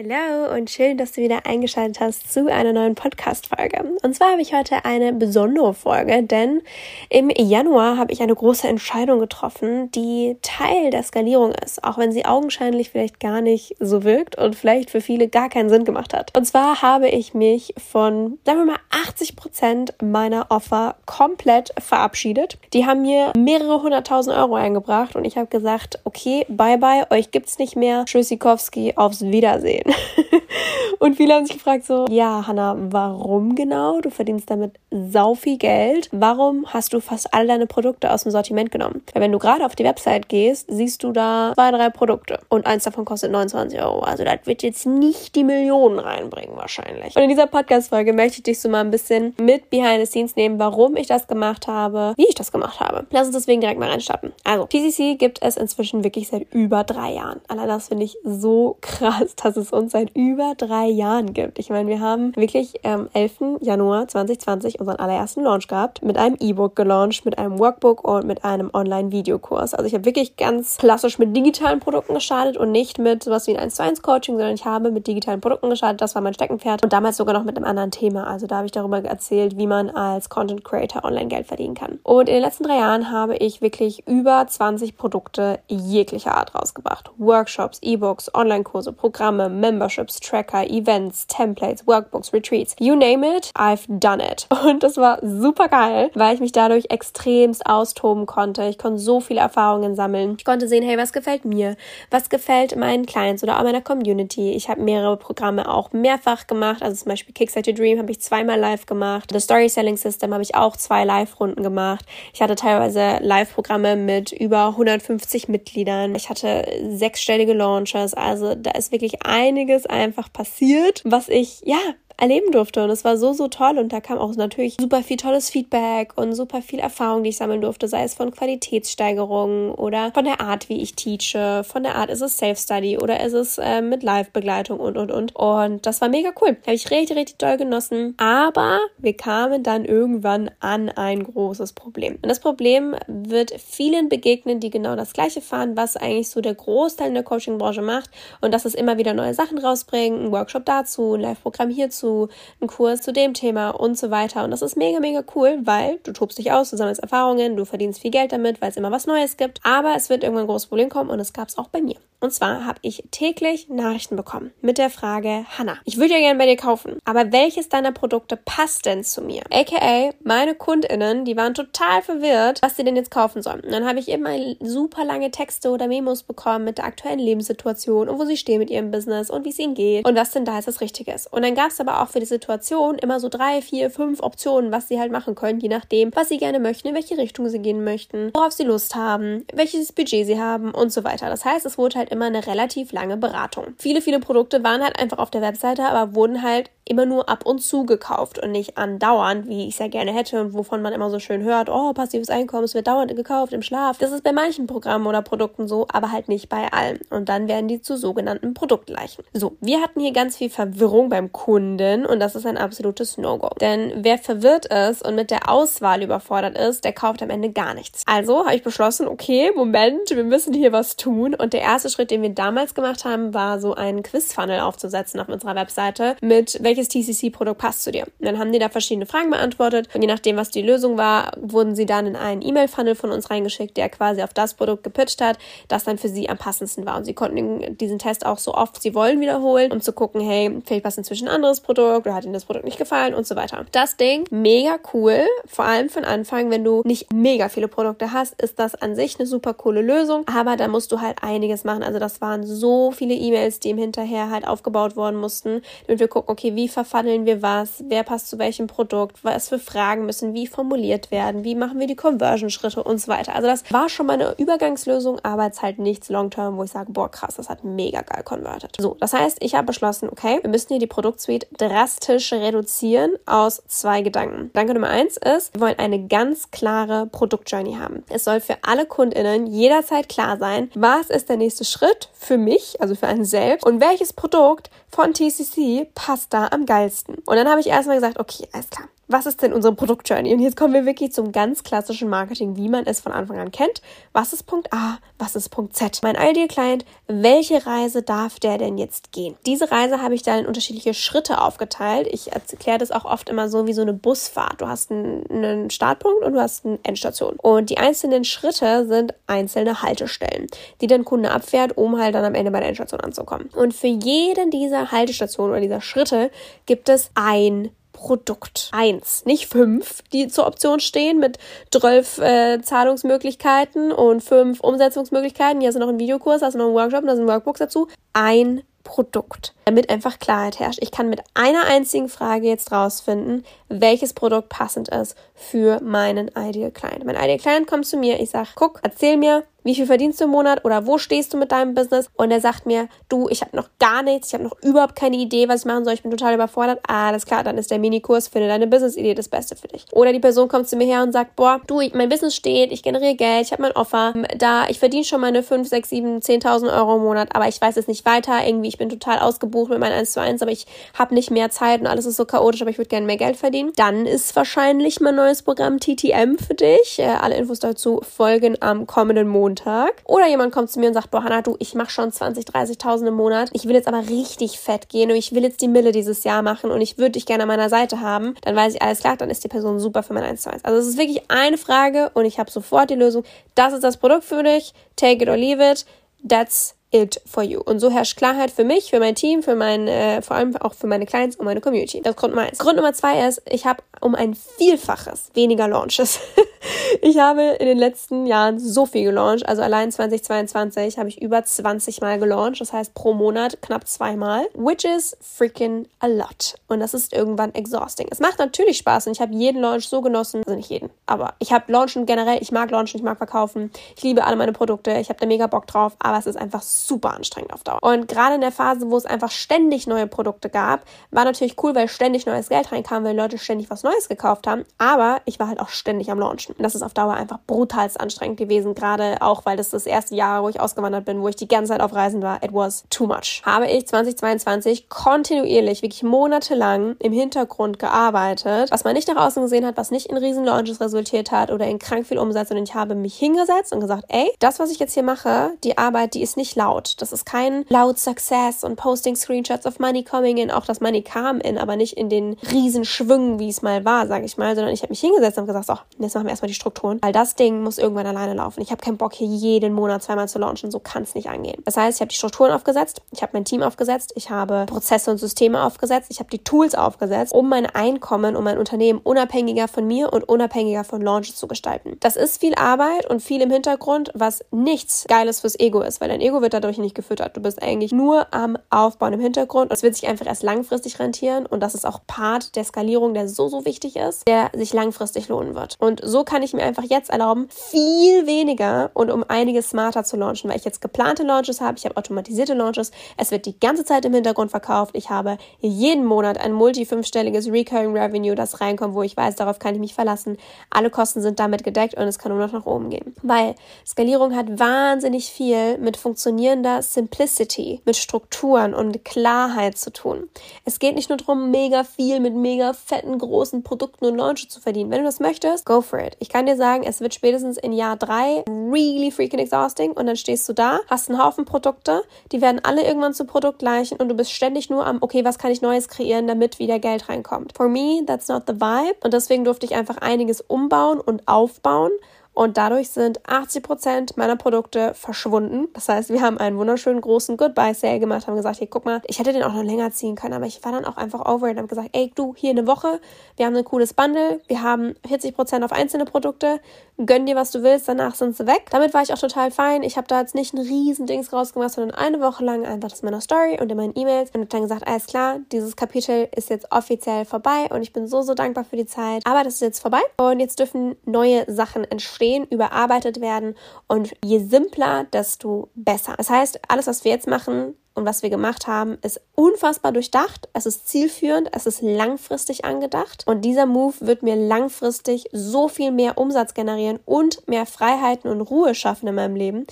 Hallo und schön, dass du wieder eingeschaltet hast zu einer neuen Podcast-Folge. Und zwar habe ich heute eine besondere Folge, denn im Januar habe ich eine große Entscheidung getroffen, die Teil der Skalierung ist, auch wenn sie augenscheinlich vielleicht gar nicht so wirkt und vielleicht für viele gar keinen Sinn gemacht hat. Und zwar habe ich mich von, sagen wir mal, 80 Prozent meiner Offer komplett verabschiedet. Die haben mir mehrere hunderttausend Euro eingebracht und ich habe gesagt, okay, bye bye, euch gibt's nicht mehr. Tschüssikowski, aufs Wiedersehen. Und viele haben sich gefragt so, ja, Hanna, warum genau? Du verdienst damit sau viel Geld. Warum hast du fast alle deine Produkte aus dem Sortiment genommen? Weil wenn du gerade auf die Website gehst, siehst du da zwei, drei Produkte. Und eins davon kostet 29 Euro. Also das wird jetzt nicht die Millionen reinbringen wahrscheinlich. Und in dieser Podcast-Folge möchte ich dich so mal ein bisschen mit behind the scenes nehmen, warum ich das gemacht habe, wie ich das gemacht habe. Lass uns deswegen direkt mal reinstarten. Also, PCC gibt es inzwischen wirklich seit über drei Jahren. Allein das finde ich so krass, dass es uns seit über drei Jahren gibt. Ich meine, wir haben wirklich am 11. Januar 2020 unseren allerersten Launch gehabt, mit einem E-Book gelauncht, mit einem Workbook und mit einem Online-Videokurs. Also ich habe wirklich ganz klassisch mit digitalen Produkten gestartet und nicht mit sowas wie ein 1 zu 1 Coaching, sondern ich habe mit digitalen Produkten gestartet. Das war mein Steckenpferd und damals sogar noch mit einem anderen Thema. Also da habe ich darüber erzählt, wie man als Content Creator online Geld verdienen kann. Und in den letzten drei Jahren habe ich wirklich über 20 Produkte jeglicher Art rausgebracht. Workshops, E-Books, Online-Kurse, Programme, Memberships, Tracker, Events, Templates, Workbooks, Retreats. You name it, I've done it. Und das war super geil, weil ich mich dadurch extremst austoben konnte. Ich konnte so viele Erfahrungen sammeln. Ich konnte sehen, hey, was gefällt mir? Was gefällt meinen Clients oder auch meiner Community? Ich habe mehrere Programme auch mehrfach gemacht. Also zum Beispiel Kickstart Your Dream habe ich zweimal live gemacht. The Story Selling System habe ich auch zwei Live-Runden gemacht. Ich hatte teilweise Live-Programme mit über 150 Mitgliedern. Ich hatte sechsstellige Launches. Also da ist wirklich einiges einfach passiert, was ich, ja, erleben durfte. Und es war so, so toll. Und da kam auch natürlich super viel tolles Feedback und super viel Erfahrung, die ich sammeln durfte, sei es von Qualitätssteigerungen oder von der Art, wie ich teache. Von der Art, ist es Self-Study oder ist es äh, mit Live-Begleitung und, und, und. Und das war mega cool. Habe ich richtig, richtig toll genossen. Aber wir kamen dann irgendwann an ein großes Problem. Und das Problem wird vielen begegnen, die genau das Gleiche fahren, was eigentlich so der Großteil in der Coaching-Branche macht. Und das ist immer wieder neue Sachen rausbringen, ein Workshop dazu, ein Live-Programm hierzu dazu, einen Kurs zu dem Thema und so weiter. Und das ist mega, mega cool, weil du tobst dich aus, du sammelst Erfahrungen, du verdienst viel Geld damit, weil es immer was Neues gibt. Aber es wird irgendwann ein großes Problem kommen und es gab es auch bei mir. Und zwar habe ich täglich Nachrichten bekommen mit der Frage, Hanna, ich würde ja gerne bei dir kaufen, aber welches deiner Produkte passt denn zu mir? AKA, meine KundInnen, die waren total verwirrt, was sie denn jetzt kaufen sollen. Und dann habe ich immer super lange Texte oder Memos bekommen mit der aktuellen Lebenssituation und wo sie stehen mit ihrem Business und wie es ihnen geht und was denn da jetzt das Richtige ist. Und dann gab es aber auch für die Situation immer so drei, vier, fünf Optionen, was sie halt machen können, je nachdem, was sie gerne möchten, in welche Richtung sie gehen möchten, worauf sie Lust haben, welches Budget sie haben und so weiter. Das heißt, es wurde halt immer eine relativ lange Beratung. Viele, viele Produkte waren halt einfach auf der Webseite, aber wurden halt immer nur ab und zu gekauft und nicht andauernd, wie ich es ja gerne hätte und wovon man immer so schön hört, oh, passives Einkommen, es wird dauernd gekauft im Schlaf. Das ist bei manchen Programmen oder Produkten so, aber halt nicht bei allen. Und dann werden die zu sogenannten Produktleichen. So, wir hatten hier ganz viel Verwirrung beim Kunden und das ist ein absolutes No-Go. Denn wer verwirrt ist und mit der Auswahl überfordert ist, der kauft am Ende gar nichts. Also habe ich beschlossen, okay, Moment, wir müssen hier was tun. Und der erste Schritt, den wir damals gemacht haben, war so einen Quiz-Funnel aufzusetzen auf unserer Webseite mit welches welches TCC-Produkt passt zu dir? Und dann haben die da verschiedene Fragen beantwortet und je nachdem, was die Lösung war, wurden sie dann in einen E-Mail-Funnel von uns reingeschickt, der quasi auf das Produkt gepitcht hat, das dann für sie am passendsten war. Und sie konnten diesen Test auch so oft sie wollen wiederholen, um zu gucken, hey, vielleicht passt inzwischen ein anderes Produkt oder hat ihnen das Produkt nicht gefallen und so weiter. Das Ding, mega cool, vor allem den Anfang, wenn du nicht mega viele Produkte hast, ist das an sich eine super coole Lösung, aber da musst du halt einiges machen. Also das waren so viele E-Mails, die im Hinterher halt aufgebaut worden mussten, damit wir gucken, okay, wie wie verfandeln wir was, wer passt zu welchem Produkt, was für Fragen müssen wie formuliert werden, wie machen wir die Conversion-Schritte und so weiter. Also das war schon meine Übergangslösung, aber jetzt halt nichts long-term, wo ich sage, boah, krass, das hat mega geil konvertiert. So, das heißt, ich habe beschlossen, okay, wir müssen hier die Produktsuite drastisch reduzieren aus zwei Gedanken. Gedanke Nummer eins ist, wir wollen eine ganz klare Produktjourney haben. Es soll für alle KundInnen jederzeit klar sein, was ist der nächste Schritt für mich, also für einen selbst und welches Produkt von TCC passt da am geilsten. Und dann habe ich erstmal gesagt, okay, alles klar was ist denn unsere Produktjourney? Und jetzt kommen wir wirklich zum ganz klassischen Marketing, wie man es von Anfang an kennt. Was ist Punkt A? Was ist Punkt Z? Mein Ideal Client, welche Reise darf der denn jetzt gehen? Diese Reise habe ich dann in unterschiedliche Schritte aufgeteilt. Ich erkläre das auch oft immer so wie so eine Busfahrt. Du hast einen Startpunkt und du hast eine Endstation. Und die einzelnen Schritte sind einzelne Haltestellen, die der Kunde abfährt, um halt dann am Ende bei der Endstation anzukommen. Und für jeden dieser Haltestationen oder dieser Schritte gibt es ein Produkt. Eins, nicht fünf, die zur Option stehen mit zwölf äh, Zahlungsmöglichkeiten und fünf Umsetzungsmöglichkeiten. Hier hast du noch einen Videokurs, hast du noch einen Workshop, da sind Workbooks dazu. Ein Produkt, damit einfach Klarheit herrscht. Ich kann mit einer einzigen Frage jetzt rausfinden, welches Produkt passend ist für meinen Ideal Client. Mein Ideal Client kommt zu mir, ich sage, guck, erzähl mir, wie viel verdienst du im Monat oder wo stehst du mit deinem Business? Und er sagt mir, du, ich habe noch gar nichts, ich habe noch überhaupt keine Idee, was ich machen soll, ich bin total überfordert. Alles klar, dann ist der Minikurs, finde deine Business-Idee das Beste für dich. Oder die Person kommt zu mir her und sagt, boah, du, mein Business steht, ich generiere Geld, ich habe mein Offer, da, ich verdiene schon meine 5, 6, 7, 10.000 Euro im Monat, aber ich weiß es nicht weiter, irgendwie, ich bin total ausgebucht mit meinem 1 zu 1, aber ich habe nicht mehr Zeit und alles ist so chaotisch, aber ich würde gerne mehr Geld verdienen. Dann ist wahrscheinlich mein neues Programm TTM für dich. Äh, alle Infos dazu folgen am kommenden Montag. Oder jemand kommt zu mir und sagt, boah, Hannah, du, ich mache schon 20, 30.000 im Monat. Ich will jetzt aber richtig fett gehen und ich will jetzt die Mille dieses Jahr machen und ich würde dich gerne an meiner Seite haben. Dann weiß ich, alles klar, dann ist die Person super für mein 1 zu 1. Also es ist wirklich eine Frage und ich habe sofort die Lösung. Das ist das Produkt für dich. Take it or leave it. That's it for you. Und so herrscht Klarheit für mich, für mein Team, für mein, äh, vor allem auch für meine Clients und meine Community. Das ist Grund Nummer eins. Grund Nummer zwei ist, ich habe um ein Vielfaches weniger Launches. ich habe in den letzten Jahren so viel gelauncht. Also allein 2022 habe ich über 20 Mal gelauncht. Das heißt pro Monat knapp zweimal. Which is freaking a lot. Und das ist irgendwann exhausting. Es macht natürlich Spaß und ich habe jeden Launch so genossen. Also nicht jeden, aber ich habe Launchen generell. Ich mag Launchen, ich mag verkaufen. Ich liebe alle meine Produkte. Ich habe da mega Bock drauf. Aber es ist einfach super anstrengend auf Dauer. Und gerade in der Phase, wo es einfach ständig neue Produkte gab, war natürlich cool, weil ständig neues Geld reinkam, weil Leute ständig was Neues gekauft haben. Aber ich war halt auch ständig am Launchen. Das ist auf Dauer einfach brutal anstrengend gewesen, gerade auch, weil das das erste Jahr, wo ich ausgewandert bin, wo ich die ganze Zeit auf Reisen war. It was too much. Habe ich 2022 kontinuierlich, wirklich monatelang im Hintergrund gearbeitet, was man nicht nach außen gesehen hat, was nicht in riesen Launches resultiert hat oder in krank viel Umsatz. Und ich habe mich hingesetzt und gesagt, ey, das, was ich jetzt hier mache, die Arbeit, die ist nicht laut. Das ist kein laut Success und Posting Screenshots of Money coming in. Auch das Money kam in, aber nicht in den riesen Schwüngen, wie es mal war, sage ich mal, sondern ich habe mich hingesetzt und gesagt, so, jetzt machen wir erstmal die Strukturen, weil das Ding muss irgendwann alleine laufen. Ich habe keinen Bock, hier jeden Monat zweimal zu launchen. So kann es nicht angehen. Das heißt, ich habe die Strukturen aufgesetzt, ich habe mein Team aufgesetzt, ich habe Prozesse und Systeme aufgesetzt, ich habe die Tools aufgesetzt, um mein Einkommen und mein Unternehmen unabhängiger von mir und unabhängiger von Launches zu gestalten. Das ist viel Arbeit und viel im Hintergrund, was nichts Geiles fürs Ego ist, weil dein Ego wird dadurch nicht gefüttert. Du bist eigentlich nur am Aufbauen im Hintergrund. Es wird sich einfach erst langfristig rentieren und das ist auch Part der Skalierung, der so, so wichtig ist, der sich langfristig lohnen wird. Und so kann ich mir einfach jetzt erlauben, viel weniger und um einiges smarter zu launchen, weil ich jetzt geplante Launches habe, ich habe automatisierte Launches, es wird die ganze Zeit im Hintergrund verkauft, ich habe jeden Monat ein multi-fünfstelliges Recurring Revenue, das reinkommt, wo ich weiß, darauf kann ich mich verlassen. Alle Kosten sind damit gedeckt und es kann nur noch nach oben gehen. Weil Skalierung hat wahnsinnig viel mit funktionierender Simplicity, mit Strukturen und Klarheit zu tun. Es geht nicht nur darum, mega viel mit mega fetten, großen Produkten und Launches zu verdienen. Wenn du das möchtest, go for it. Ich kann dir sagen, es wird spätestens in Jahr drei really freaking exhausting und dann stehst du da, hast einen Haufen Produkte, die werden alle irgendwann zu Produkt gleichen und du bist ständig nur am, okay, was kann ich Neues kreieren, damit wieder Geld reinkommt. For me, that's not the vibe und deswegen durfte ich einfach einiges umbauen und aufbauen und dadurch sind 80 Prozent meiner Produkte verschwunden. Das heißt, wir haben einen wunderschönen großen Goodbye Sale gemacht, haben gesagt, hey, guck mal, ich hätte den auch noch länger ziehen können, aber ich war dann auch einfach over und habe gesagt, ey, du, hier eine Woche, wir haben ein cooles Bundle, wir haben 40 Prozent auf einzelne Produkte, gönn dir, was du willst, danach sind sie weg. Damit war ich auch total fein. Ich habe da jetzt nicht ein riesen Dings rausgemacht, sondern eine Woche lang einfach das in meiner Story und in meinen E-Mails und habe dann gesagt, alles klar, dieses Kapitel ist jetzt offiziell vorbei und ich bin so, so dankbar für die Zeit. Aber das ist jetzt vorbei und jetzt dürfen neue Sachen entstehen, überarbeitet werden und je simpler, desto besser. Das heißt, alles, was wir jetzt machen, und was wir gemacht haben, ist unfassbar durchdacht, es ist zielführend, es ist langfristig angedacht und dieser Move wird mir langfristig so viel mehr Umsatz generieren und mehr Freiheiten und Ruhe schaffen in meinem Leben,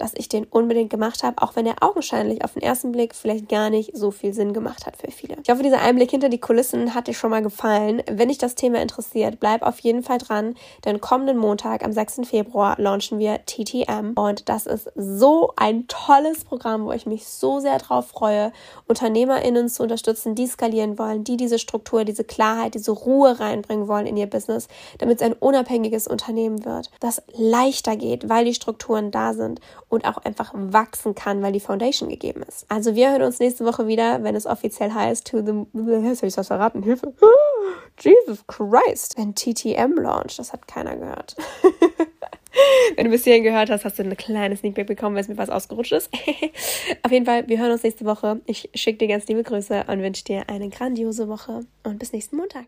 dass ich den unbedingt gemacht habe, auch wenn er augenscheinlich auf den ersten Blick vielleicht gar nicht so viel Sinn gemacht hat für viele. Ich hoffe, dieser Einblick hinter die Kulissen hat dir schon mal gefallen. Wenn dich das Thema interessiert, bleib auf jeden Fall dran, denn kommenden Montag, am 6. Februar, launchen wir TTM und das ist so ein tolles Programm, wo ich mich so sehr drauf freue, UnternehmerInnen zu unterstützen, die skalieren wollen, die diese Struktur, diese Klarheit, diese Ruhe reinbringen wollen in ihr Business, damit es ein unabhängiges Unternehmen wird, das leichter geht, weil die Strukturen da sind und auch einfach wachsen kann, weil die Foundation gegeben ist. Also wir hören uns nächste Woche wieder, wenn es offiziell heißt, to the, soll ich das verraten? Hilfe. Jesus Christ. Wenn TTM launch, das hat keiner gehört. Wenn du bis hierhin gehört hast, hast du ein kleines Sneak Peek bekommen, weil es mir was ausgerutscht ist. Auf jeden Fall, wir hören uns nächste Woche. Ich schicke dir ganz liebe Grüße und wünsche dir eine grandiose Woche und bis nächsten Montag.